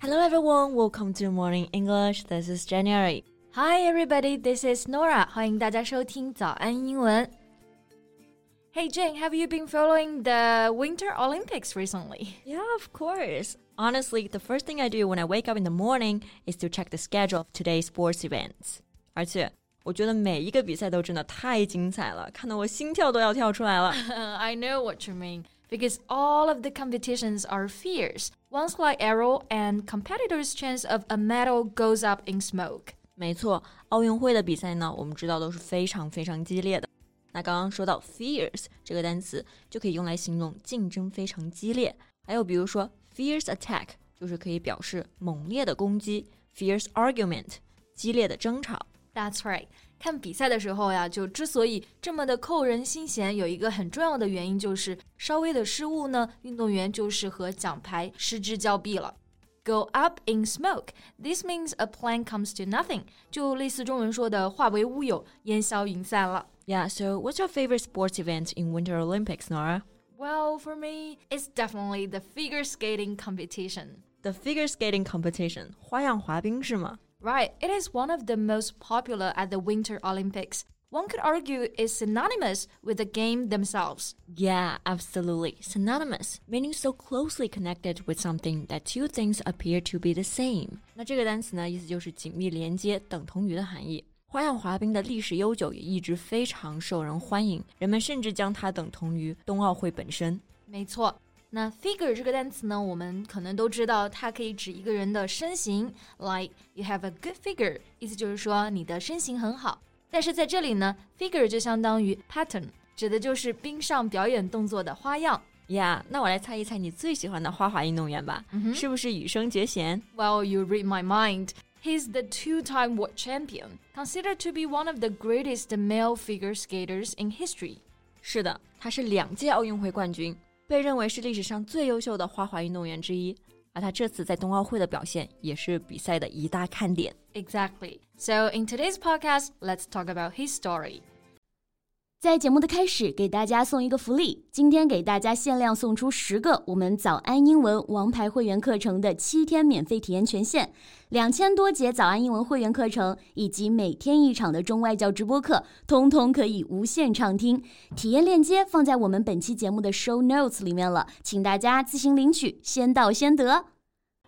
Hello everyone, welcome to Morning English. This is January. Hi everybody, this is Norah. 欢迎大家收听早安英文。Hey Jane, have you been following the Winter Olympics recently? Yeah, of course. Honestly, the first thing I do when I wake up in the morning is to check the schedule of today's sports events. 而且我觉得每一个比赛都真的太精彩了，看得我心跳都要跳出来了。I know what you mean because all of the competitions are fierce. One slight error and competitors' chance of a medal goes up in smoke. 没错，奥运会的比赛呢，我们知道都是非常非常激烈的。那刚刚说到 fierce 这个单词，就可以用来形容竞争非常激烈。还有比如说 fierce attack，就是可以表示猛烈的攻击；fierce argument，激烈的争吵。That's right。 看比赛的时候呀，就之所以这么的扣人心弦，有一个很重要的原因就是稍微的失误呢，运动员就是和奖牌失之交臂了。Go up in smoke. This means a plan comes to nothing. 就类似中文说的“化为乌有，烟消云散了”。Yeah. So, what's your favorite sports event in Winter Olympics, Norah? Well, for me, it's definitely the figure skating competition. The figure skating competition. 花样滑冰是吗？Right, it is one of the most popular at the Winter Olympics. One could argue is synonymous with the game themselves. Yeah, absolutely. Synonymous, meaning so closely connected with something that two things appear to be the same. 那这个单词呢，意思就是紧密连接、等同于的含义。花样滑冰的历史悠久，也一直非常受人欢迎。人们甚至将它等同于冬奥会本身。没错， 那 figure 这个单词呢，我们可能都知道，它可以指一个人的身形，like you have a good figure，意思就是说你的身形很好。但是在这里呢，figure 就相当于 pattern，指的就是冰上表演动作的花样。Yeah，那我来猜一猜你最喜欢的花滑运动员吧，是不是羽生结弦？Well, you read my mind. He's the two-time world champion, considered to be one of the greatest male figure skaters in history. 是的，他是两届奥运会冠军， 被认为是历史上最优秀的花滑运动员之一。而他这次在冬奥会的表现也是比赛的一大看点。Exactly. So in today's podcast, let's talk about his story. 在节目的开始，给大家送一个福利。今天给大家限量送出十个我们早安英文王牌会员课程的七天免费体验权限，两千多节早安英文会员课程以及每天一场的中外教直播课，通通可以无限畅听。体验链接放在我们本期节目的 show notes 里面了，请大家自行领取，先到先得。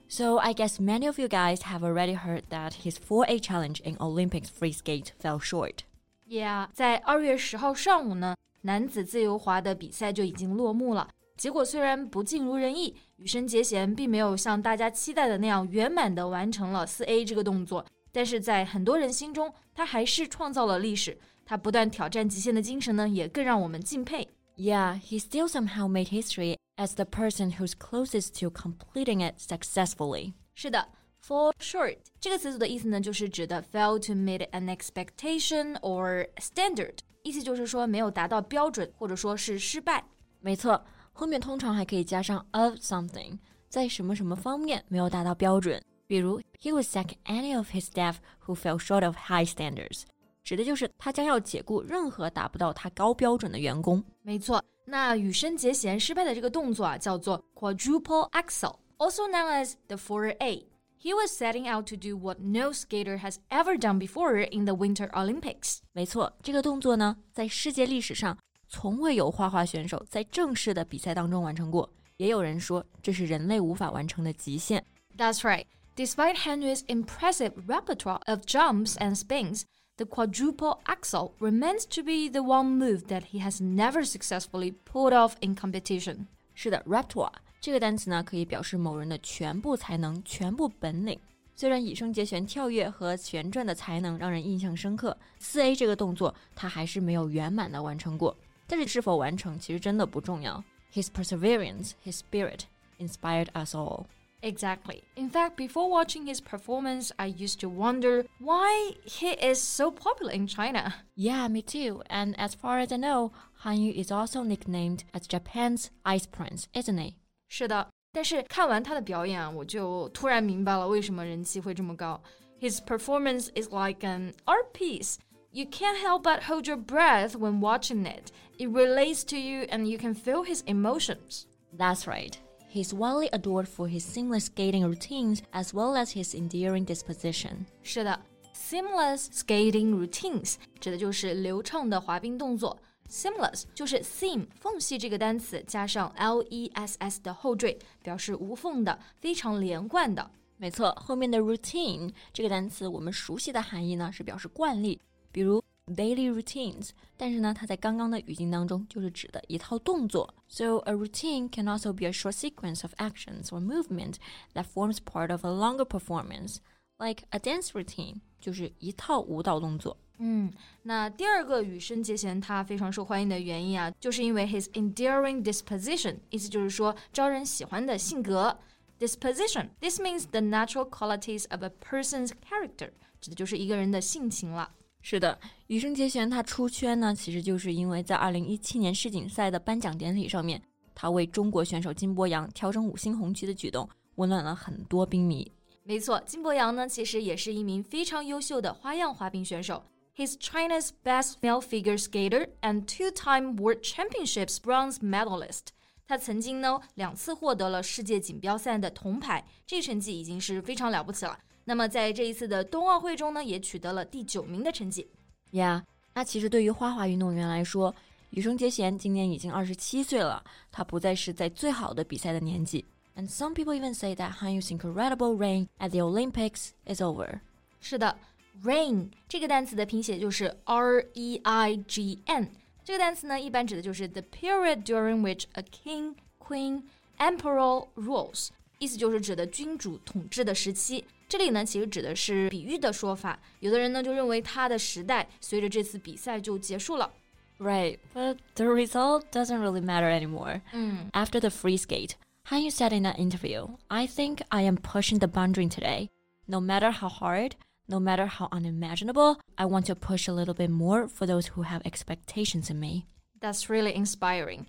So I guess many of you guys have already heard that his 4A challenge in Olympics free skate fell short. Yeah，在二月十号上午呢，男子自由滑的比赛就已经落幕了。结果虽然不尽如人意，羽生结弦并没有像大家期待的那样圆满的完成了四 A 这个动作，但是在很多人心中，他还是创造了历史。他不断挑战极限的精神呢，也更让我们敬佩。Yeah, he still somehow made history as the person who's closest to completing it successfully. 是的。Fall short 这个词组的意思呢，就是指的 fail to meet an expectation or standard，意思就是说没有达到标准，或者说是失败。没错，后面通常还可以加上 of something，在什么什么方面没有达到标准。比如，He was sack any of his staff who fell short of high standards，指的就是他将要解雇任何达不到他高标准的员工。没错，那羽生结弦失败的这个动作啊，叫做 quadruple axel，also known as the four A。he was setting out to do what no skater has ever done before in the Winter Olympics。没错，这个动作呢，在世界历史上从未有花滑选手在正式的比赛当中完成过。也有人说，这是人类无法完成的极限。That's right. Despite Hanyu's impressive repertoire of jumps and spins, the quadruple axel remains to be the one move that he has never successfully pulled off in competition. 是的，repertoire 这个单词呢，可以表示某人的全部才能、全部本领。虽然羽生结弦跳跃和旋转的才能让人印象深刻，四 A 这个动作他还是没有圆满的完成过。但是是否完成其实真的不重要。His perseverance, his spirit inspired us all. Exactly. In fact, before watching his performance, I used to wonder why he is so popular in China. Yeah, me too. And as far as I know, Hanyu is also nicknamed as Japan's Ice Prince, isn't he? 是的，但是看完他的表演，我就突然明白了为什么人气会这么高。His performance is like an art piece. You can't help but hold your breath when watching it. It relates to you and you can feel his emotions. That's right. He's widely adored for his seamless skating routines as well as his endearing disposition. 是的，seamless skating routines 指的就是流畅的滑冰动作。Seamless 就是 seam 缝隙这个单词加上 l e s s 的后缀，表示无缝的、非常连贯的。没错，后面的 routine 这个单词，我们熟悉的含义呢是表示惯例，比如 daily routines。但是呢，它在刚刚的语境当中就是指的一套动作。So a routine can also be a short sequence of actions or movement that forms part of a longer performance, like a dance routine，就是一套舞蹈动作。嗯，那第二个羽生结弦他非常受欢迎的原因啊，就是因为 his endearing disposition，意思就是说招人喜欢的性格。Disposition. This means the natural qualities of a person's character，指的就是一个人的性情了。是的，羽生结弦他出圈呢，其实就是因为在二零一七年世锦赛的颁奖典礼上面，他为中国选手金博洋调整五星红旗的举动，温暖了很多冰迷。没错，金博洋呢，其实也是一名非常优秀的花样滑冰选手。He's China's best male figure skater and two-time World Championships bronze medalist. 他曾经呢两次获得了世界锦标赛的铜牌，这成绩已经是非常了不起了。那么在这一次的冬奥会中呢，也取得了第九名的成绩。Yeah，那其实对于花滑运动员来说，羽生结弦今年已经二十七岁了，他不再是在最好的比赛的年纪。And some people even say that Hanyu's incredible reign at the Olympics is over. 是的，reign 这个单词的拼写就是 R E I G N。这个单词呢，一般指的就是 the period during which a king, queen, emperor rules，意思就是指的君主统治的时期。这里呢，其实指的是比喻的说法。有的人呢就认为他的时代随着这次比赛就结束了。Right, but the result doesn't really matter anymore. Mm. After the free skate, Hanyu said in an interview, I think I am pushing the boundary today. No matter how hard, no matter how unimaginable, I want to push a little bit more for those who have expectations in me. That's really inspiring.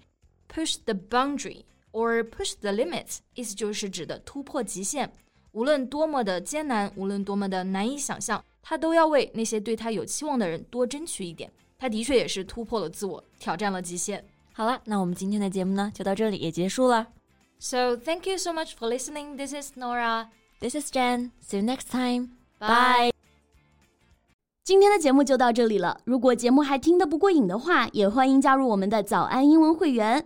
Push the boundary or push the limits limits，意思就是指的突破极限。无论多么的艰难，无论多么的难以想象，他都要为那些对他有期望的人多争取一点。他的确也是突破了自我，挑战了极限。好了，那我们今天的节目呢，就到这里也结束了。so thank you so much for listening. This is Norah. This is Jen. See you next time. Bye. 今天的节目就到这里了。如果节目还听得不过瘾的话，也欢迎加入我们的早安英文会员。